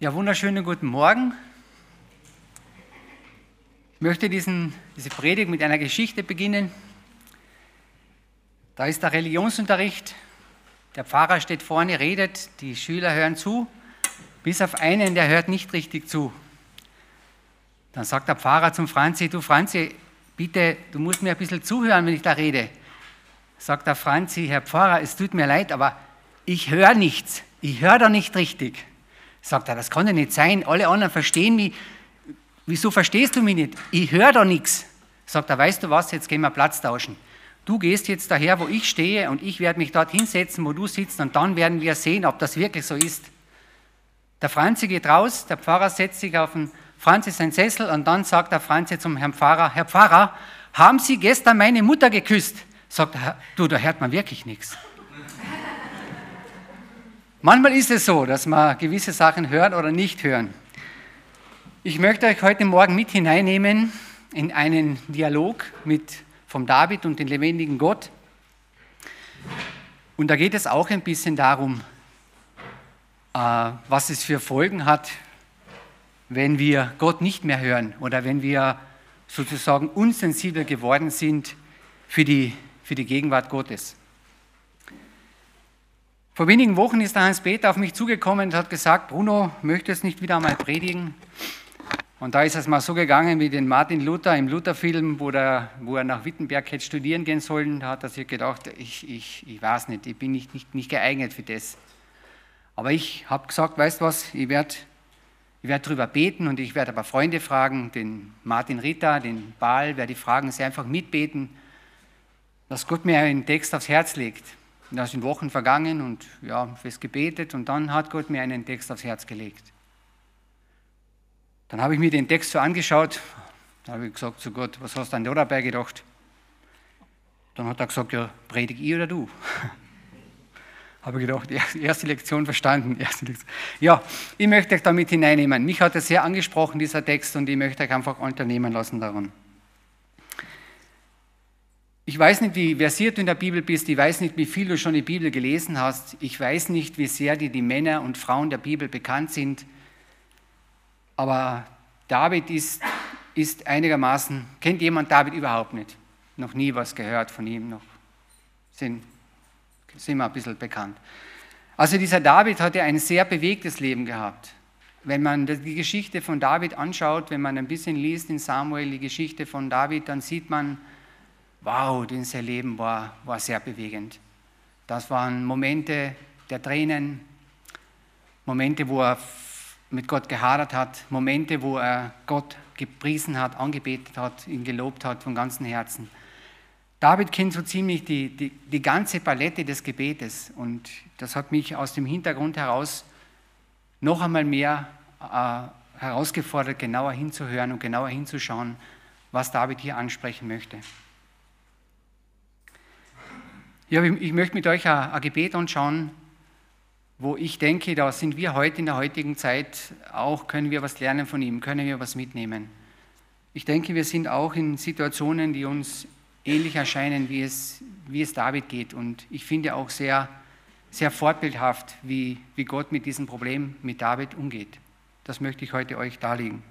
Ja, wunderschönen guten Morgen. Ich möchte diesen, diese Predigt mit einer Geschichte beginnen. Da ist der Religionsunterricht. Der Pfarrer steht vorne, redet, die Schüler hören zu, bis auf einen, der hört nicht richtig zu. Dann sagt der Pfarrer zum Franzi, du Franzi, bitte, du musst mir ein bisschen zuhören, wenn ich da rede. Sagt der Franzi, Herr Pfarrer, es tut mir leid, aber ich höre nichts. Ich höre da nicht richtig. Sagt er, das kann ja nicht sein. Alle anderen verstehen mich. Wieso verstehst du mich nicht? Ich höre da nichts. Sagt er, weißt du was, jetzt gehen wir Platz tauschen. Du gehst jetzt daher, wo ich stehe und ich werde mich dort hinsetzen, wo du sitzt und dann werden wir sehen, ob das wirklich so ist. Der Franzi geht raus, der Pfarrer setzt sich auf den Franzi seinen Sessel und dann sagt der Franzi zum Herrn Pfarrer, Herr Pfarrer, haben Sie gestern meine Mutter geküsst? Sagt er, du, da hört man wirklich nichts. Manchmal ist es so, dass man gewisse Sachen hören oder nicht hören. Ich möchte euch heute Morgen mit hineinnehmen in einen Dialog mit vom David und dem lebendigen Gott. Und da geht es auch ein bisschen darum, äh, was es für Folgen hat, wenn wir Gott nicht mehr hören oder wenn wir sozusagen unsensibel geworden sind für die, für die Gegenwart Gottes. Vor wenigen Wochen ist der Hans-Peter auf mich zugekommen und hat gesagt, Bruno, möchtest nicht wieder einmal predigen? Und da ist es mal so gegangen wie den Martin Luther im Luther-Film, wo, wo, er nach Wittenberg hätte studieren gehen sollen. Da hat er sich gedacht, ich, ich, ich weiß nicht, ich bin nicht, nicht, nicht geeignet für das. Aber ich habe gesagt, weißt du was, ich werde ich werd darüber beten und ich werde aber Freunde fragen, den Martin Ritter, den Baal, werde ich fragen, sie einfach mitbeten, dass Gott mir einen Text aufs Herz legt. Da sind Wochen vergangen und ja, fest gebetet und dann hat Gott mir einen Text aufs Herz gelegt. Dann habe ich mir den Text so angeschaut, da habe ich gesagt zu Gott, was hast du denn da dabei gedacht? Dann hat er gesagt, ja, predige ich oder du? habe ich gedacht, erste Lektion verstanden. Erste Lektion. Ja, ich möchte euch damit hineinnehmen. Mich hat er sehr angesprochen, dieser Text, und ich möchte euch einfach unternehmen lassen daran. Ich weiß nicht, wie versiert du in der Bibel bist, ich weiß nicht, wie viel du schon die Bibel gelesen hast, ich weiß nicht, wie sehr dir die Männer und Frauen der Bibel bekannt sind, aber David ist, ist einigermaßen, kennt jemand David überhaupt nicht? Noch nie was gehört von ihm, noch sind, sind wir ein bisschen bekannt. Also dieser David hatte ein sehr bewegtes Leben gehabt. Wenn man die Geschichte von David anschaut, wenn man ein bisschen liest in Samuel die Geschichte von David, dann sieht man, wow, sein Leben war, war sehr bewegend. Das waren Momente der Tränen, Momente, wo er mit Gott gehadert hat, Momente, wo er Gott gepriesen hat, angebetet hat, ihn gelobt hat von ganzem Herzen. David kennt so ziemlich die, die, die ganze Palette des Gebetes und das hat mich aus dem Hintergrund heraus noch einmal mehr äh, herausgefordert, genauer hinzuhören und genauer hinzuschauen, was David hier ansprechen möchte. Ja, ich möchte mit euch ein Gebet anschauen, wo ich denke, da sind wir heute in der heutigen Zeit auch, können wir was lernen von ihm, können wir was mitnehmen. Ich denke, wir sind auch in Situationen, die uns ähnlich erscheinen, wie es, wie es David geht. Und ich finde auch sehr, sehr fortbildhaft, wie, wie Gott mit diesem Problem mit David umgeht. Das möchte ich heute euch darlegen.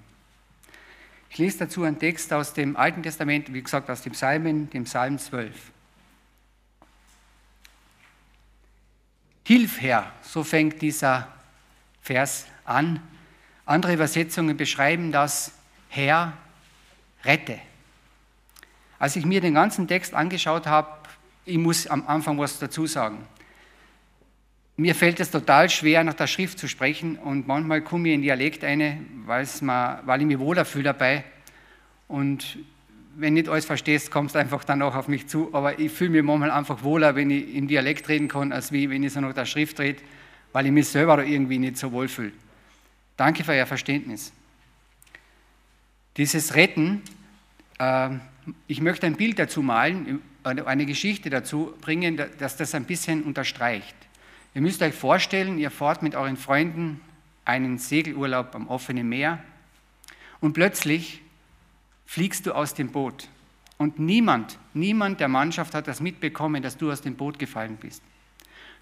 Ich lese dazu einen Text aus dem Alten Testament, wie gesagt aus dem Psalmen, dem Psalm 12. Hilf her, so fängt dieser Vers an. Andere Übersetzungen beschreiben das Herr, rette. Als ich mir den ganzen Text angeschaut habe, ich muss am Anfang was dazu sagen. Mir fällt es total schwer, nach der Schrift zu sprechen und manchmal komme ich in Dialekt eine, weil ich mich wohler fühle dabei. Und wenn nicht alles verstehst, kommst du einfach dann auch auf mich zu. Aber ich fühle mich manchmal einfach wohler, wenn ich im Dialekt reden kann, als wie wenn ich so nach der Schrift rede, weil ich mich selber da irgendwie nicht so wohl fühle. Danke für Ihr Verständnis. Dieses Retten, äh, ich möchte ein Bild dazu malen, eine Geschichte dazu bringen, dass das ein bisschen unterstreicht. Ihr müsst euch vorstellen, ihr fahrt mit euren Freunden einen Segelurlaub am offenen Meer und plötzlich fliegst du aus dem Boot. Und niemand, niemand der Mannschaft hat das mitbekommen, dass du aus dem Boot gefallen bist.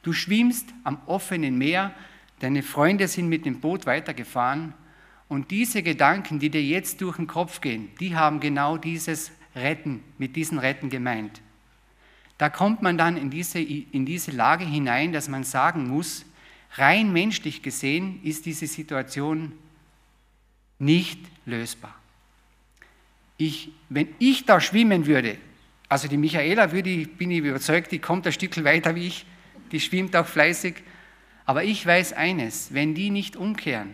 Du schwimmst am offenen Meer deine Freunde sind mit dem Boot weitergefahren und diese Gedanken, die dir jetzt durch den Kopf gehen, die haben genau dieses Retten, mit diesen Retten gemeint. Da kommt man dann in diese, in diese Lage hinein, dass man sagen muss, rein menschlich gesehen ist diese Situation nicht lösbar. Ich, wenn ich da schwimmen würde, also die Michaela würde, bin ich überzeugt, die kommt ein Stück weiter wie ich, die schwimmt auch fleißig, aber ich weiß eines, wenn die nicht umkehren,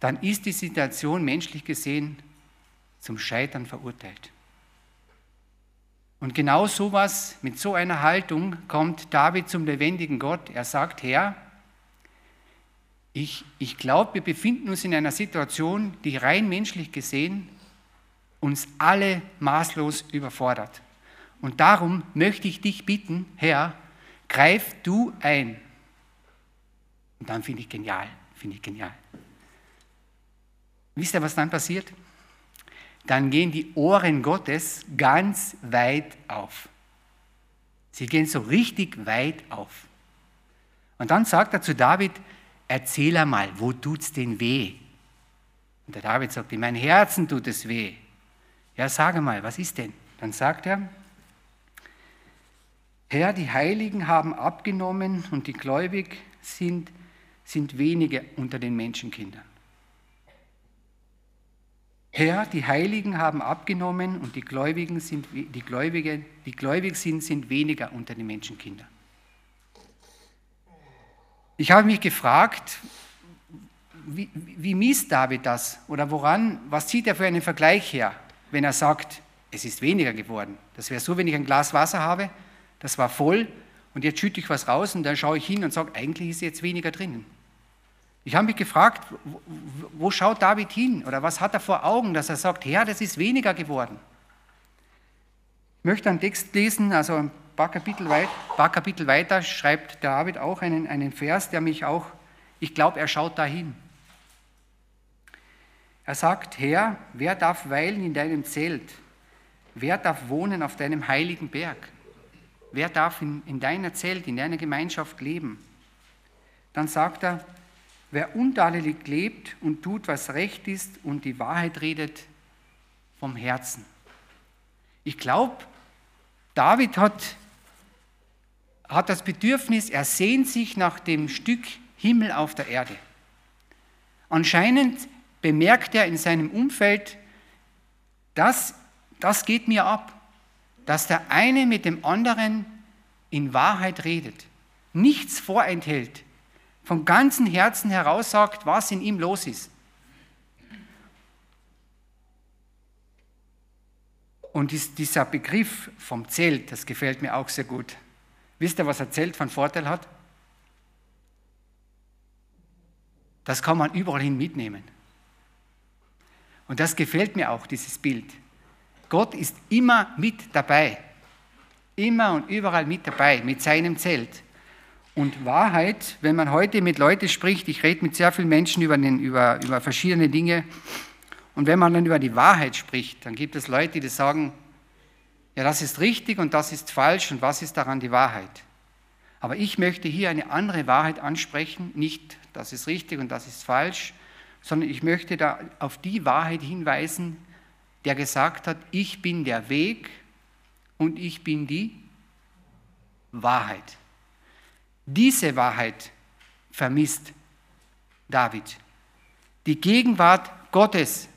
dann ist die Situation menschlich gesehen zum Scheitern verurteilt. Und genau sowas, mit so einer Haltung kommt David zum lebendigen Gott. Er sagt, Herr, ich, ich glaube, wir befinden uns in einer Situation, die rein menschlich gesehen uns alle maßlos überfordert. Und darum möchte ich dich bitten, Herr, greif du ein. Und dann finde ich genial, finde ich genial. Wisst ihr, was dann passiert? Dann gehen die Ohren Gottes ganz weit auf. Sie gehen so richtig weit auf. Und dann sagt er zu David, erzähl einmal, wo tut's denn weh? Und der David sagt, in meinem Herzen tut es weh. Ja, sage mal, was ist denn? Dann sagt er, Herr, die Heiligen haben abgenommen und die Gläubig sind, sind wenige unter den Menschenkindern. Herr, die Heiligen haben abgenommen und die Gläubigen sind, die Gläubige, die gläubig sind, sind weniger unter den Menschenkindern. Ich habe mich gefragt, wie, wie misst David das? Oder woran, was zieht er für einen Vergleich her, wenn er sagt, es ist weniger geworden? Das wäre so, wenn ich ein Glas Wasser habe, das war voll und jetzt schütte ich was raus und dann schaue ich hin und sage, eigentlich ist jetzt weniger drinnen. Ich habe mich gefragt, wo schaut David hin oder was hat er vor Augen, dass er sagt, Herr, das ist weniger geworden. Ich möchte einen Text lesen, also ein paar Kapitel, weit, paar Kapitel weiter schreibt David auch einen, einen Vers, der mich auch, ich glaube, er schaut dahin. Er sagt, Herr, wer darf weilen in deinem Zelt? Wer darf wohnen auf deinem heiligen Berg? Wer darf in, in deiner Zelt, in deiner Gemeinschaft leben? Dann sagt er, Wer untadelig lebt und tut, was recht ist und die Wahrheit redet vom Herzen. Ich glaube, David hat, hat das Bedürfnis, er sehnt sich nach dem Stück Himmel auf der Erde. Anscheinend bemerkt er in seinem Umfeld, das, das geht mir ab, dass der eine mit dem anderen in Wahrheit redet, nichts vorenthält, von ganzem Herzen heraus sagt, was in ihm los ist. Und dieser Begriff vom Zelt, das gefällt mir auch sehr gut. Wisst ihr, was ein Zelt von Vorteil hat? Das kann man überall hin mitnehmen. Und das gefällt mir auch, dieses Bild. Gott ist immer mit dabei. Immer und überall mit dabei, mit seinem Zelt. Und Wahrheit, wenn man heute mit Leuten spricht, ich rede mit sehr vielen Menschen über, den, über, über verschiedene Dinge, und wenn man dann über die Wahrheit spricht, dann gibt es Leute, die sagen, ja, das ist richtig und das ist falsch und was ist daran die Wahrheit? Aber ich möchte hier eine andere Wahrheit ansprechen, nicht das ist richtig und das ist falsch, sondern ich möchte da auf die Wahrheit hinweisen, der gesagt hat, ich bin der Weg und ich bin die Wahrheit. Diese Wahrheit vermisst David. Die Gegenwart Gottes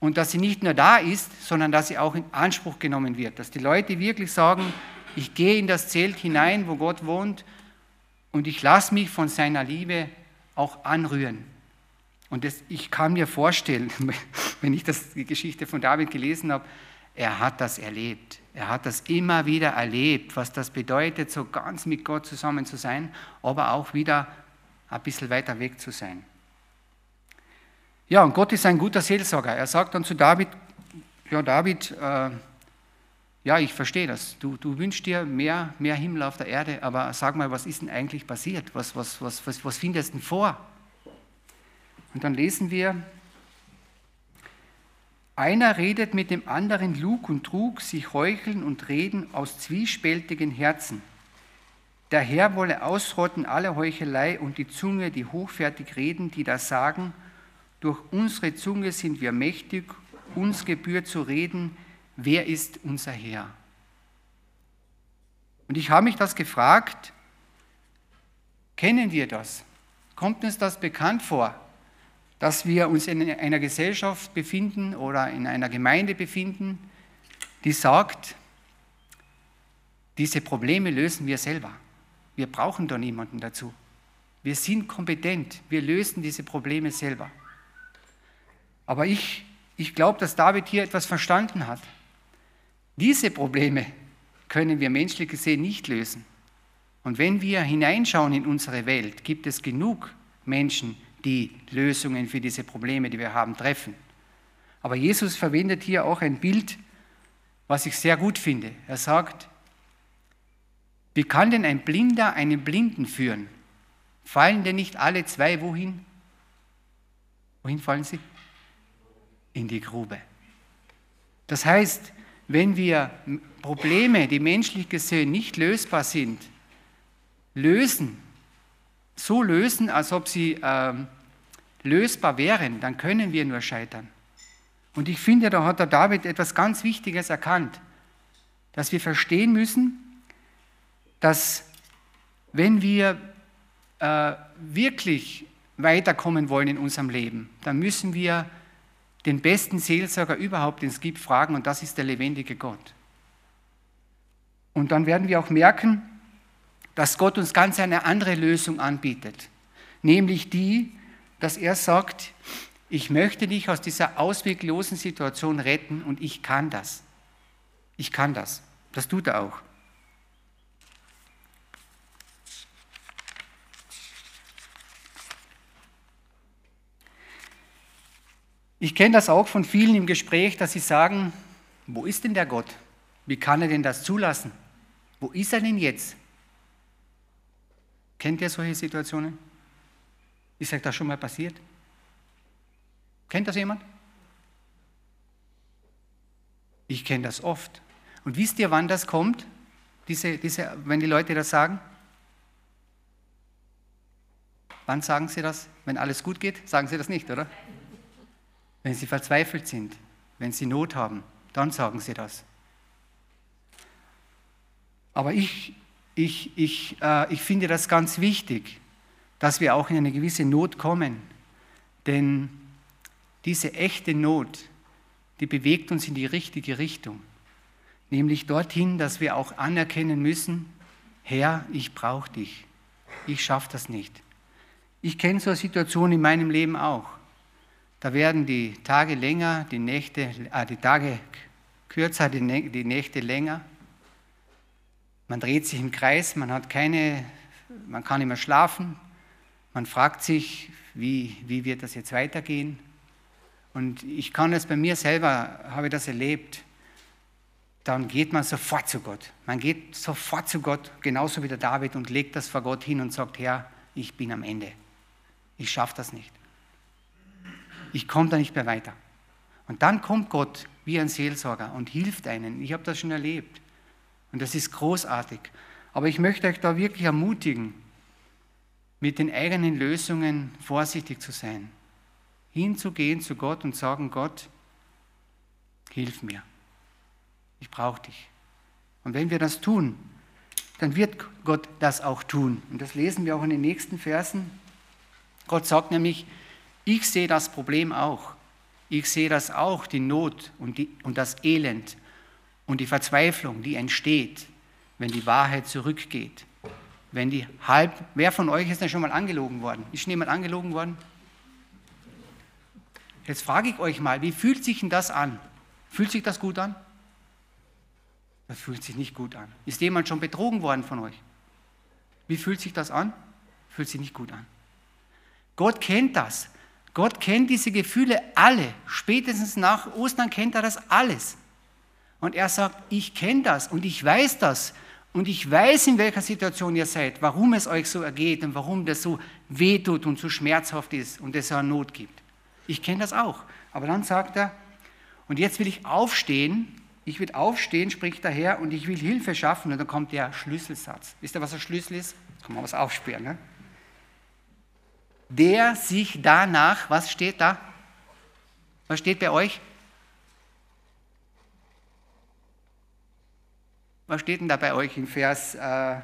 und dass sie nicht nur da ist, sondern dass sie auch in Anspruch genommen wird. Dass die Leute wirklich sagen, ich gehe in das Zelt hinein, wo Gott wohnt und ich lasse mich von seiner Liebe auch anrühren. Und das, ich kann mir vorstellen, wenn ich das, die Geschichte von David gelesen habe, er hat das erlebt. Er hat das immer wieder erlebt, was das bedeutet, so ganz mit Gott zusammen zu sein, aber auch wieder ein bisschen weiter weg zu sein. Ja, und Gott ist ein guter Seelsorger. Er sagt dann zu David, ja David, äh, ja, ich verstehe das. Du, du wünschst dir mehr, mehr Himmel auf der Erde, aber sag mal, was ist denn eigentlich passiert? Was, was, was, was, was findest du denn vor? Und dann lesen wir einer redet mit dem anderen Lug und Trug, sich heucheln und reden aus zwiespältigen Herzen. Der Herr wolle ausrotten alle Heuchelei und die Zunge, die hochfertig reden, die da sagen, durch unsere Zunge sind wir mächtig, uns gebührt zu reden, wer ist unser Herr? Und ich habe mich das gefragt, kennen wir das? Kommt uns das bekannt vor, dass wir uns in einer Gesellschaft befinden oder in einer Gemeinde befinden, die sagt, diese Probleme lösen wir selber. Wir brauchen da niemanden dazu. Wir sind kompetent. Wir lösen diese Probleme selber. Aber ich, ich glaube, dass David hier etwas verstanden hat. Diese Probleme können wir menschlich gesehen nicht lösen. Und wenn wir hineinschauen in unsere Welt, gibt es genug Menschen, die Lösungen für diese Probleme, die wir haben, treffen. Aber Jesus verwendet hier auch ein Bild, was ich sehr gut finde. Er sagt, wie kann denn ein Blinder einen Blinden führen? Fallen denn nicht alle zwei wohin? Wohin fallen sie? In die Grube. Das heißt, wenn wir Probleme, die menschlich gesehen nicht lösbar sind, lösen, so lösen, als ob sie äh, lösbar wären, dann können wir nur scheitern. Und ich finde, da hat der David etwas ganz Wichtiges erkannt, dass wir verstehen müssen, dass wenn wir äh, wirklich weiterkommen wollen in unserem Leben, dann müssen wir den besten Seelsorger überhaupt, den es gibt, fragen und das ist der lebendige Gott. Und dann werden wir auch merken, dass Gott uns ganz eine andere Lösung anbietet, nämlich die, dass er sagt, ich möchte dich aus dieser ausweglosen Situation retten und ich kann das. Ich kann das. Das tut er auch. Ich kenne das auch von vielen im Gespräch, dass sie sagen, wo ist denn der Gott? Wie kann er denn das zulassen? Wo ist er denn jetzt? Kennt ihr solche Situationen? Ist euch das schon mal passiert? Kennt das jemand? Ich kenne das oft. Und wisst ihr, wann das kommt? Diese, diese, wenn die Leute das sagen? Wann sagen sie das? Wenn alles gut geht? Sagen sie das nicht, oder? Wenn sie verzweifelt sind, wenn sie Not haben, dann sagen sie das. Aber ich, ich, ich, äh, ich finde das ganz wichtig, dass wir auch in eine gewisse Not kommen. Denn diese echte Not, die bewegt uns in die richtige Richtung. Nämlich dorthin, dass wir auch anerkennen müssen, Herr, ich brauche dich. Ich schaffe das nicht. Ich kenne so eine Situation in meinem Leben auch. Da werden die Tage länger, die, Nächte, äh, die Tage kürzer, die, die Nächte länger. Man dreht sich im Kreis, man hat keine, man kann nicht mehr schlafen. Man fragt sich, wie, wie wird das jetzt weitergehen? Und ich kann das bei mir selber, habe ich das erlebt. Dann geht man sofort zu Gott. Man geht sofort zu Gott, genauso wie der David, und legt das vor Gott hin und sagt, Herr, ich bin am Ende. Ich schaffe das nicht ich komme da nicht mehr weiter. Und dann kommt Gott wie ein Seelsorger und hilft einen. Ich habe das schon erlebt. Und das ist großartig. Aber ich möchte euch da wirklich ermutigen, mit den eigenen Lösungen vorsichtig zu sein. Hinzugehen zu Gott und sagen, Gott, hilf mir. Ich brauche dich. Und wenn wir das tun, dann wird Gott das auch tun. Und das lesen wir auch in den nächsten Versen. Gott sagt nämlich, ich sehe das Problem auch. Ich sehe das auch, die Not und, die, und das Elend und die Verzweiflung, die entsteht, wenn die Wahrheit zurückgeht. Wenn die halb, wer von euch ist denn schon mal angelogen worden? Ist schon jemand angelogen worden? Jetzt frage ich euch mal, wie fühlt sich denn das an? Fühlt sich das gut an? Das fühlt sich nicht gut an. Ist jemand schon betrogen worden von euch? Wie fühlt sich das an? Fühlt sich nicht gut an. Gott kennt das. Gott kennt diese Gefühle alle. Spätestens nach Ostern kennt er das alles. Und er sagt, ich kenne das und ich weiß das. Und ich weiß, in welcher Situation ihr seid, warum es euch so ergeht und warum das so wehtut und so schmerzhaft ist und es eine Not gibt. Ich kenne das auch. Aber dann sagt er, und jetzt will ich aufstehen, ich will aufstehen, spricht der Herr, und ich will Hilfe schaffen. Und dann kommt der Schlüsselsatz. Wisst ihr, was ein Schlüssel ist? Kann man was aufsperren. Ne? Der sich danach, was steht da? Was steht bei euch? Was steht denn da bei euch in Vers, äh,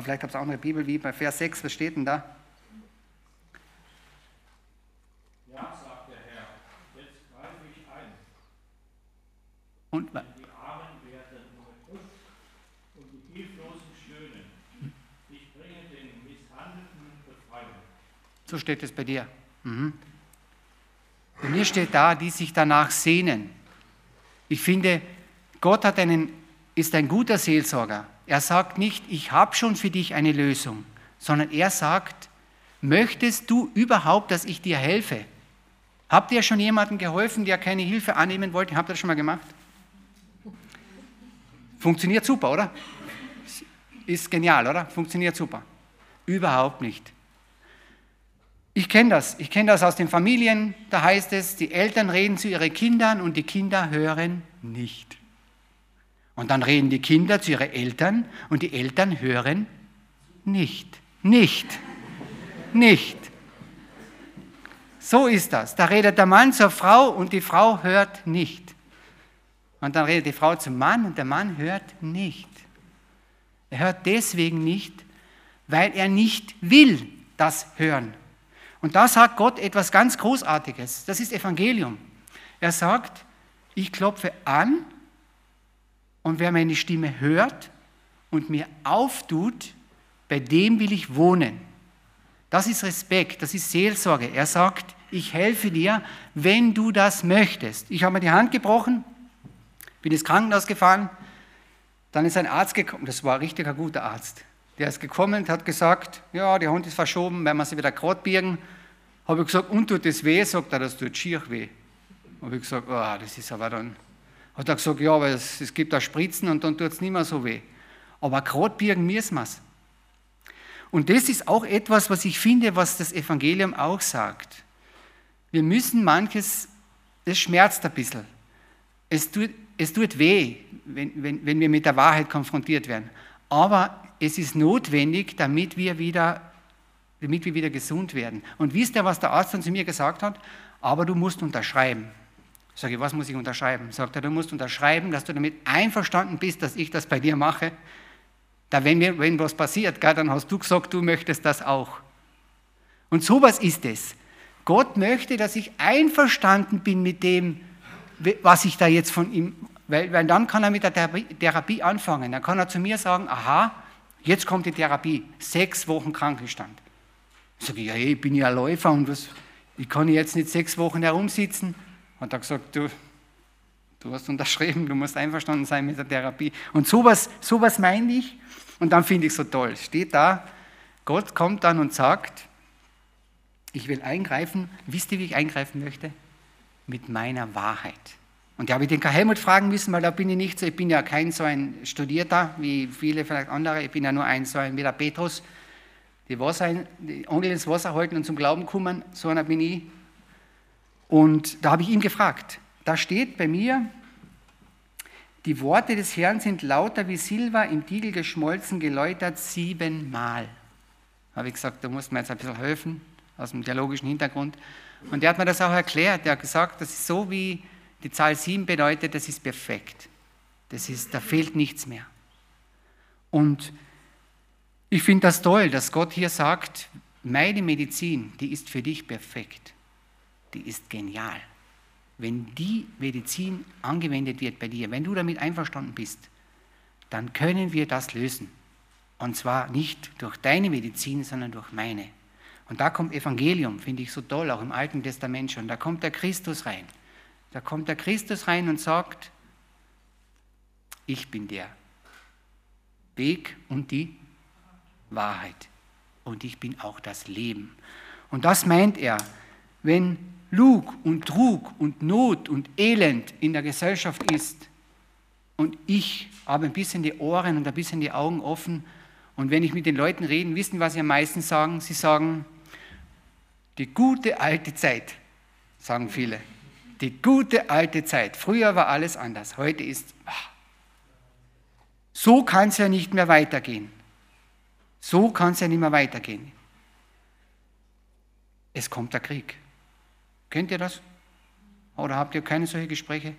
vielleicht habt ihr auch eine Bibel wie bei Vers 6, was steht denn da? Und, die Armen werden unterdrückt und die Hilflosen stöhnen. Ich bringe den Misshandelten Befreiung. So steht es bei dir. Mhm. Bei mir steht da, die sich danach sehnen. Ich finde, Gott hat einen, ist ein guter Seelsorger. Er sagt nicht, ich habe schon für dich eine Lösung, sondern er sagt, möchtest du überhaupt, dass ich dir helfe? Habt ihr schon jemandem geholfen, der keine Hilfe annehmen wollte? Habt ihr das schon mal gemacht? Funktioniert super, oder? Ist genial, oder? Funktioniert super. Überhaupt nicht. Ich kenne das. Ich kenne das aus den Familien. Da heißt es, die Eltern reden zu ihren Kindern und die Kinder hören nicht. Und dann reden die Kinder zu ihren Eltern und die Eltern hören nicht. Nicht. Nicht. So ist das. Da redet der Mann zur Frau und die Frau hört nicht. Und dann redet die Frau zum Mann und der Mann hört nicht. Er hört deswegen nicht, weil er nicht will das hören. Und da sagt Gott etwas ganz Großartiges. Das ist Evangelium. Er sagt, ich klopfe an und wer meine Stimme hört und mir auftut, bei dem will ich wohnen. Das ist Respekt, das ist Seelsorge. Er sagt, ich helfe dir, wenn du das möchtest. Ich habe mir die Hand gebrochen, bin ins Krankenhaus gefahren, dann ist ein Arzt gekommen, das war ein richtiger guter Arzt. Der ist gekommen und hat gesagt, ja, der Hund ist verschoben, werden wir sie wieder gerade. Habe ich gesagt, und tut das weh? Sagt er, das tut schier weh. Habe ich gesagt, oh, das ist aber dann... Hat er gesagt, ja, aber es, es gibt da Spritzen und dann tut es nicht mehr so weh. Aber gerade birgen müssen wir es. Und das ist auch etwas, was ich finde, was das Evangelium auch sagt. Wir müssen manches, es schmerzt ein bisschen. Es tut, es tut weh, wenn, wenn, wenn wir mit der Wahrheit konfrontiert werden. Aber es ist notwendig, damit wir wieder, damit wir wieder gesund werden. Und wisst ihr, was der Arzt dann zu mir gesagt hat? Aber du musst unterschreiben. Sage ich, was muss ich unterschreiben? Sagt er, du musst unterschreiben, dass du damit einverstanden bist, dass ich das bei dir mache. Da, wenn, mir, wenn was passiert, gell, dann hast du gesagt, du möchtest das auch. Und sowas ist es. Gott möchte, dass ich einverstanden bin mit dem, was ich da jetzt von ihm, weil, weil dann kann er mit der Therapie anfangen. Dann kann er zu mir sagen, aha, jetzt kommt die Therapie, sechs Wochen Krankenstand. Ich sage, ja, ich bin ja Läufer und was, ich kann jetzt nicht sechs Wochen herumsitzen. Hat er gesagt, du, du hast unterschrieben, du musst einverstanden sein mit der Therapie. Und sowas, sowas meine ich. Und dann finde ich so toll. Steht da, Gott kommt dann und sagt, ich will eingreifen. Wisst ihr, wie ich eingreifen möchte? mit meiner Wahrheit. Und da habe ich den Karl Helmut fragen müssen, weil da bin ich nicht so, ich bin ja kein so ein Studierter wie viele vielleicht andere, ich bin ja nur ein so ein wie der Petrus, die Wasser, die Onkel ins Wasser halten und zum Glauben kommen, so einer bin ich. Und da habe ich ihn gefragt, da steht bei mir, die Worte des Herrn sind lauter wie Silber im Tiegel geschmolzen, geläutert siebenmal. Habe ich gesagt, da muss man jetzt ein bisschen helfen, aus dem theologischen Hintergrund. Und er hat mir das auch erklärt. Er hat gesagt, das ist so wie die Zahl 7 bedeutet, das ist perfekt. Das ist, da fehlt nichts mehr. Und ich finde das toll, dass Gott hier sagt, meine Medizin, die ist für dich perfekt. Die ist genial. Wenn die Medizin angewendet wird bei dir, wenn du damit einverstanden bist, dann können wir das lösen. Und zwar nicht durch deine Medizin, sondern durch meine. Und da kommt Evangelium, finde ich so toll, auch im Alten Testament schon. Da kommt der Christus rein. Da kommt der Christus rein und sagt, ich bin der Weg und die Wahrheit. Und ich bin auch das Leben. Und das meint er, wenn Lug und Trug und Not und Elend in der Gesellschaft ist und ich habe ein bisschen die Ohren und ein bisschen die Augen offen und wenn ich mit den Leuten rede, wissen, was sie am meisten sagen? Sie sagen, die gute alte Zeit, sagen viele. Die gute alte Zeit. Früher war alles anders. Heute ist. Ah. So kann es ja nicht mehr weitergehen. So kann es ja nicht mehr weitergehen. Es kommt der Krieg. Kennt ihr das? Oder habt ihr keine solche Gespräche?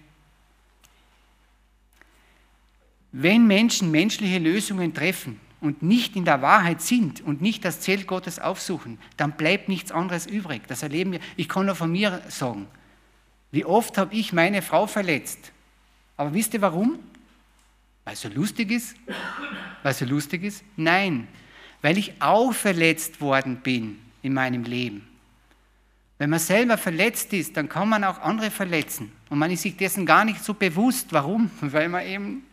Wenn Menschen menschliche Lösungen treffen und nicht in der Wahrheit sind und nicht das Zelt Gottes aufsuchen, dann bleibt nichts anderes übrig. Das erleben wir. Ich kann nur von mir sagen. Wie oft habe ich meine Frau verletzt? Aber wisst ihr warum? Weil so lustig ist? Weil so lustig ist? Nein, weil ich auch verletzt worden bin in meinem Leben. Wenn man selber verletzt ist, dann kann man auch andere verletzen. Und man ist sich dessen gar nicht so bewusst. Warum? Weil man eben.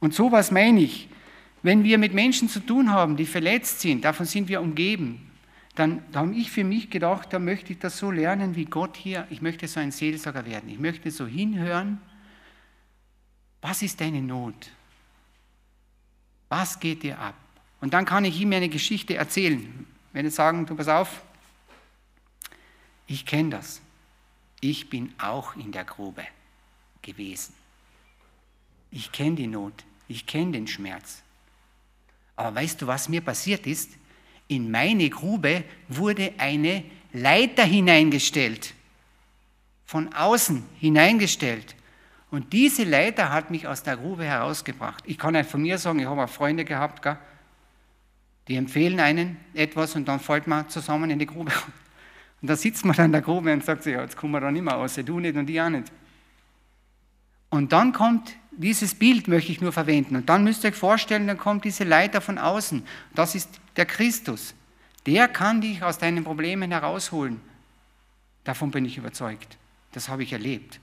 Und sowas meine ich. Wenn wir mit Menschen zu tun haben, die verletzt sind, davon sind wir umgeben, dann da habe ich für mich gedacht, da möchte ich das so lernen wie Gott hier. Ich möchte so ein Seelsorger werden. Ich möchte so hinhören. Was ist deine Not? Was geht dir ab? Und dann kann ich ihm eine Geschichte erzählen. Wenn ich sagen, du pass auf, ich kenne das. Ich bin auch in der Grube gewesen. Ich kenne die Not, ich kenne den Schmerz. Aber weißt du, was mir passiert ist? In meine Grube wurde eine Leiter hineingestellt, von außen hineingestellt. Und diese Leiter hat mich aus der Grube herausgebracht. Ich kann nicht von mir sagen, ich habe auch Freunde gehabt, gell? die empfehlen einen etwas und dann fällt man zusammen in die Grube. Und da sitzt man dann der Grube und sagt sich, ja, jetzt kommen wir da nicht mehr raus, du nicht und ich auch nicht. Und dann kommt dieses Bild, möchte ich nur verwenden. Und dann müsst ihr euch vorstellen, dann kommt diese Leiter von außen. Das ist der Christus. Der kann dich aus deinen Problemen herausholen. Davon bin ich überzeugt. Das habe ich erlebt.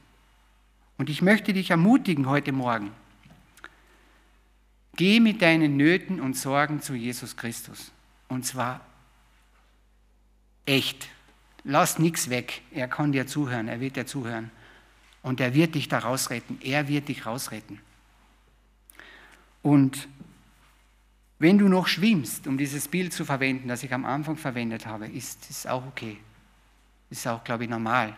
Und ich möchte dich ermutigen heute Morgen. Geh mit deinen Nöten und Sorgen zu Jesus Christus. Und zwar echt. Lass nichts weg. Er kann dir zuhören. Er wird dir zuhören. Und er wird dich da rausretten. Er wird dich rausretten. Und wenn du noch schwimmst, um dieses Bild zu verwenden, das ich am Anfang verwendet habe, ist es auch okay. Ist auch, glaube ich, normal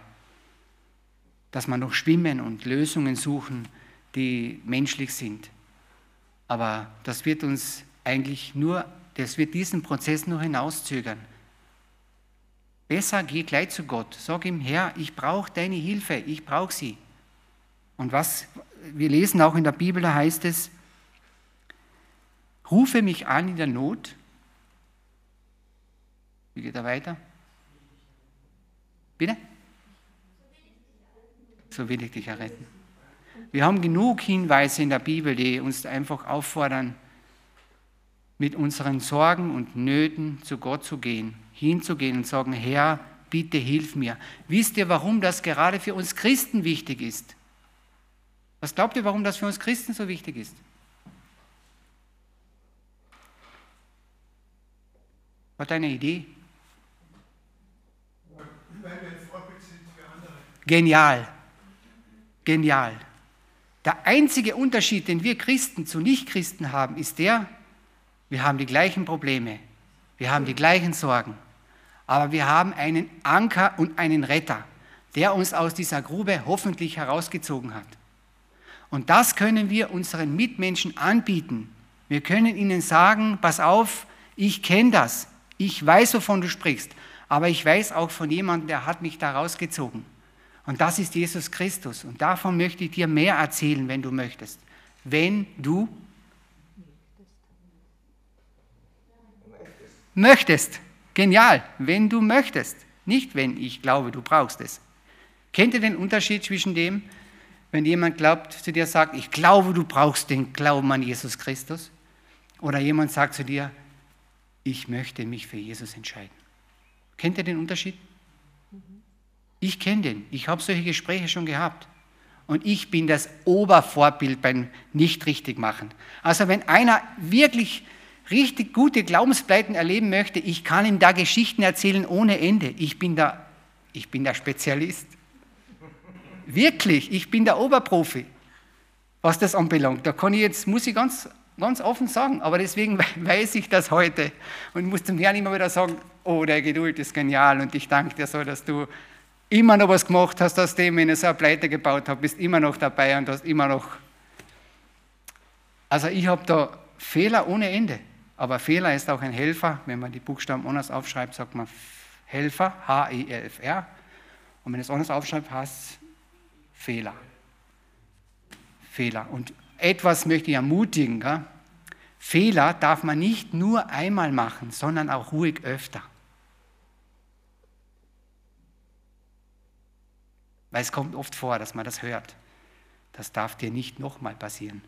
dass wir noch schwimmen und Lösungen suchen, die menschlich sind. Aber das wird uns eigentlich nur, das wird diesen Prozess nur hinauszögern. Besser geh gleich zu Gott. Sag ihm, Herr, ich brauche deine Hilfe, ich brauche sie. Und was wir lesen auch in der Bibel, da heißt es, rufe mich an in der Not. Wie geht er weiter? Bitte? so will ich dich erretten. Wir haben genug Hinweise in der Bibel, die uns einfach auffordern, mit unseren Sorgen und Nöten zu Gott zu gehen, hinzugehen und sagen, Herr, bitte hilf mir. Wisst ihr, warum das gerade für uns Christen wichtig ist? Was glaubt ihr, warum das für uns Christen so wichtig ist? Hat eine Idee? Genial. Genial. Der einzige Unterschied, den wir Christen zu Nichtchristen haben, ist der, wir haben die gleichen Probleme, wir haben die gleichen Sorgen, aber wir haben einen Anker und einen Retter, der uns aus dieser Grube hoffentlich herausgezogen hat. Und das können wir unseren Mitmenschen anbieten. Wir können ihnen sagen, pass auf, ich kenne das, ich weiß, wovon du sprichst, aber ich weiß auch von jemandem, der hat mich da rausgezogen. Und das ist Jesus Christus. Und davon möchte ich dir mehr erzählen, wenn du möchtest. Wenn du möchtest. Genial. Wenn du möchtest. Nicht, wenn ich glaube, du brauchst es. Kennt ihr den Unterschied zwischen dem, wenn jemand glaubt, zu dir sagt, ich glaube, du brauchst den Glauben an Jesus Christus? Oder jemand sagt zu dir, ich möchte mich für Jesus entscheiden. Kennt ihr den Unterschied? Ich kenne den. Ich habe solche Gespräche schon gehabt. Und ich bin das Obervorbild beim Nicht-Richtig-Machen. Also wenn einer wirklich richtig gute Glaubenspleiten erleben möchte, ich kann ihm da Geschichten erzählen ohne Ende. Ich bin da, ich bin der Spezialist. Wirklich, ich bin der Oberprofi, was das anbelangt. Da kann ich jetzt, muss ich ganz, ganz offen sagen, aber deswegen weiß ich das heute und muss zum Herrn immer wieder sagen, oh, der Geduld ist genial und ich danke dir so, dass du immer noch was gemacht hast aus dem, wenn ich so eine Pleite gebaut habe, bist immer noch dabei und hast immer noch. Also ich habe da Fehler ohne Ende. Aber Fehler ist auch ein Helfer. Wenn man die Buchstaben anders aufschreibt, sagt man Helfer, H-E-L-F-R. Und wenn es anders aufschreibt, heißt es Fehler. Fehler. Und etwas möchte ich ermutigen. Gell? Fehler darf man nicht nur einmal machen, sondern auch ruhig öfter. Weil es kommt oft vor, dass man das hört. Das darf dir nicht nochmal passieren.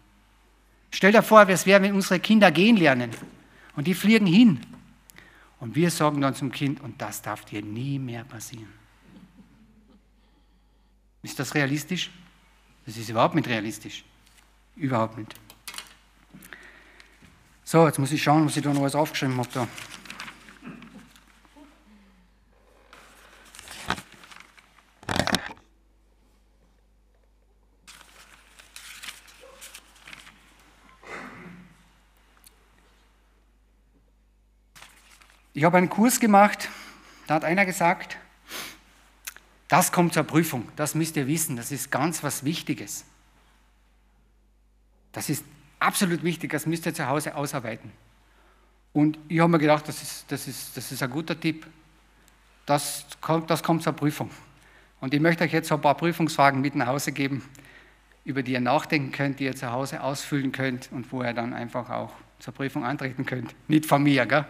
Stell dir vor, was wäre, wenn unsere Kinder gehen lernen und die fliegen hin. Und wir sagen dann zum Kind, und das darf dir nie mehr passieren. Ist das realistisch? Das ist überhaupt nicht realistisch. Überhaupt nicht. So, jetzt muss ich schauen, was ich da noch alles aufgeschrieben habe. Da. Ich habe einen Kurs gemacht, da hat einer gesagt, das kommt zur Prüfung, das müsst ihr wissen, das ist ganz was Wichtiges. Das ist absolut wichtig, das müsst ihr zu Hause ausarbeiten. Und ich habe mir gedacht, das ist, das ist, das ist ein guter Tipp. Das kommt, das kommt zur Prüfung. Und ich möchte euch jetzt so ein paar Prüfungsfragen mit nach Hause geben, über die ihr nachdenken könnt, die ihr zu Hause ausfüllen könnt und wo ihr dann einfach auch zur Prüfung antreten könnt. Nicht von mir, gell?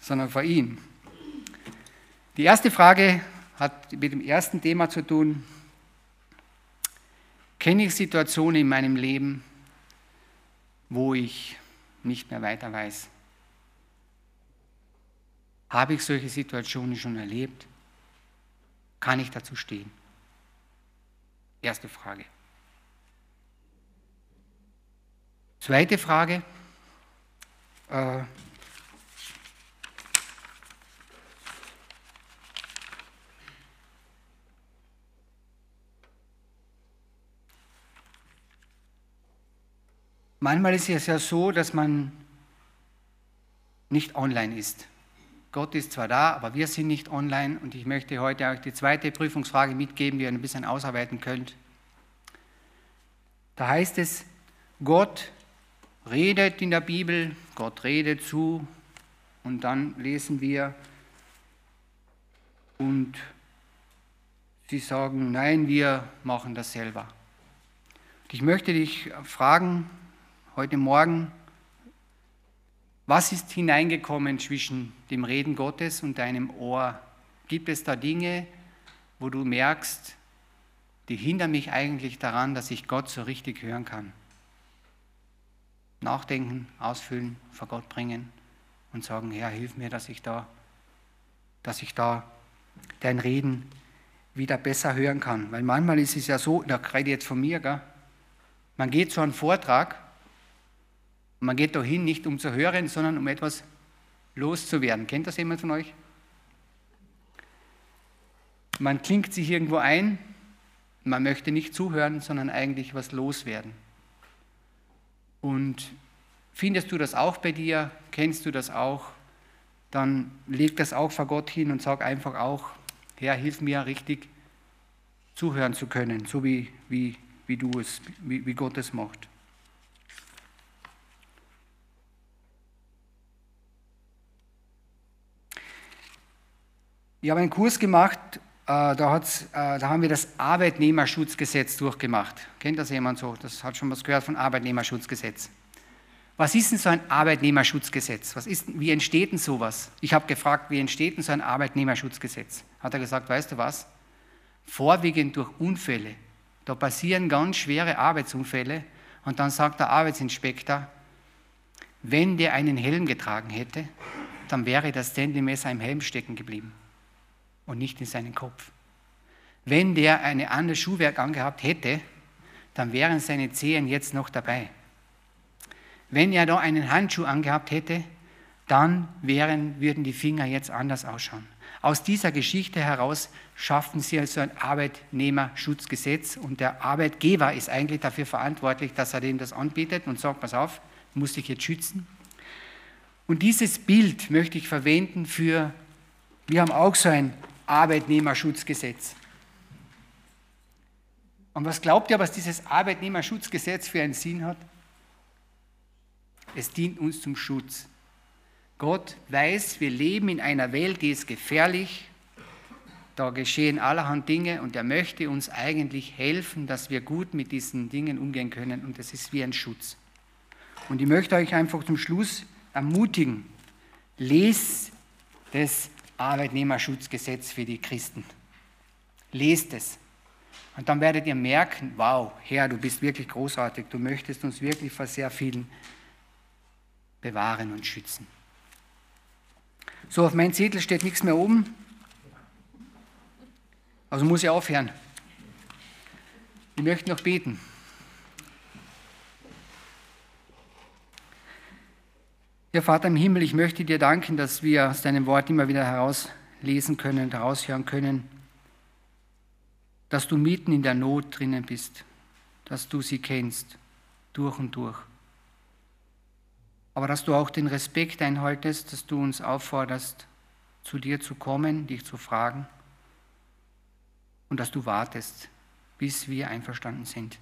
Sondern von ihm. Die erste Frage hat mit dem ersten Thema zu tun. Kenne ich Situationen in meinem Leben, wo ich nicht mehr weiter weiß? Habe ich solche Situationen schon erlebt? Kann ich dazu stehen? Erste Frage. Zweite Frage. Äh, Manchmal ist es ja so, dass man nicht online ist. Gott ist zwar da, aber wir sind nicht online und ich möchte heute euch die zweite Prüfungsfrage mitgeben, die ihr ein bisschen ausarbeiten könnt. Da heißt es, Gott redet in der Bibel, Gott redet zu und dann lesen wir und sie sagen, nein, wir machen das selber. Und ich möchte dich fragen, heute Morgen, was ist hineingekommen zwischen dem Reden Gottes und deinem Ohr? Gibt es da Dinge, wo du merkst, die hindern mich eigentlich daran, dass ich Gott so richtig hören kann? Nachdenken, ausfüllen, vor Gott bringen und sagen, Herr, hilf mir, dass ich da, dass ich da dein Reden wieder besser hören kann. Weil manchmal ist es ja so, da rede ich jetzt von mir, gell? man geht zu einem Vortrag man geht da hin, nicht um zu hören, sondern um etwas loszuwerden. Kennt das jemand von euch? Man klingt sich irgendwo ein, man möchte nicht zuhören, sondern eigentlich was loswerden. Und findest du das auch bei dir? Kennst du das auch? Dann leg das auch vor Gott hin und sag einfach auch, Herr, hilf mir richtig zuhören zu können, so wie, wie, wie du es, wie, wie Gott es macht. Ich habe einen Kurs gemacht, äh, da, äh, da, haben wir das Arbeitnehmerschutzgesetz durchgemacht. Kennt das jemand so? Das hat schon was gehört von Arbeitnehmerschutzgesetz. Was ist denn so ein Arbeitnehmerschutzgesetz? Was ist, wie entsteht denn sowas? Ich habe gefragt, wie entsteht denn so ein Arbeitnehmerschutzgesetz? Hat er gesagt, weißt du was? Vorwiegend durch Unfälle. Da passieren ganz schwere Arbeitsunfälle und dann sagt der Arbeitsinspektor, wenn der einen Helm getragen hätte, dann wäre das Zentimeter im Helm stecken geblieben und nicht in seinen Kopf. Wenn der eine andere Schuhwerk angehabt hätte, dann wären seine Zehen jetzt noch dabei. Wenn er da einen Handschuh angehabt hätte, dann wären, würden die Finger jetzt anders ausschauen. Aus dieser Geschichte heraus schaffen sie also ein Arbeitnehmerschutzgesetz und der Arbeitgeber ist eigentlich dafür verantwortlich, dass er dem das anbietet und sagt, pass auf, muss dich jetzt schützen. Und dieses Bild möchte ich verwenden für, wir haben auch so ein Arbeitnehmerschutzgesetz. Und was glaubt ihr, was dieses Arbeitnehmerschutzgesetz für einen Sinn hat? Es dient uns zum Schutz. Gott weiß, wir leben in einer Welt, die ist gefährlich. Da geschehen allerhand Dinge und er möchte uns eigentlich helfen, dass wir gut mit diesen Dingen umgehen können und es ist wie ein Schutz. Und ich möchte euch einfach zum Schluss ermutigen, lest das Arbeitnehmerschutzgesetz für die Christen. Lest es. Und dann werdet ihr merken, wow, Herr, du bist wirklich großartig, du möchtest uns wirklich vor sehr vielen bewahren und schützen. So, auf meinem Zettel steht nichts mehr oben. Also muss ich aufhören. Ich möchte noch beten. Ja, Vater im Himmel, ich möchte dir danken, dass wir aus deinem Wort immer wieder herauslesen können, heraushören können, dass du mitten in der Not drinnen bist, dass du sie kennst, durch und durch. Aber dass du auch den Respekt einhaltest, dass du uns aufforderst, zu dir zu kommen, dich zu fragen und dass du wartest, bis wir einverstanden sind.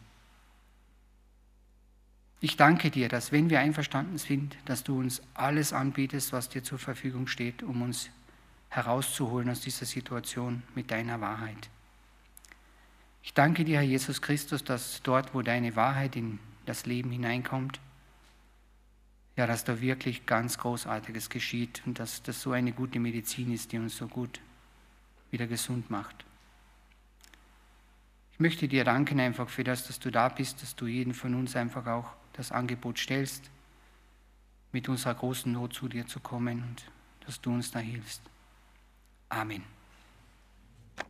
Ich danke dir, dass wenn wir einverstanden sind, dass du uns alles anbietest, was dir zur Verfügung steht, um uns herauszuholen aus dieser Situation mit deiner Wahrheit. Ich danke dir, Herr Jesus Christus, dass dort, wo deine Wahrheit in das Leben hineinkommt, ja, dass da wirklich ganz Großartiges geschieht und dass das so eine gute Medizin ist, die uns so gut wieder gesund macht. Ich möchte dir danken einfach für das, dass du da bist, dass du jeden von uns einfach auch das Angebot stellst, mit unserer großen Not zu dir zu kommen und dass du uns da hilfst. Amen.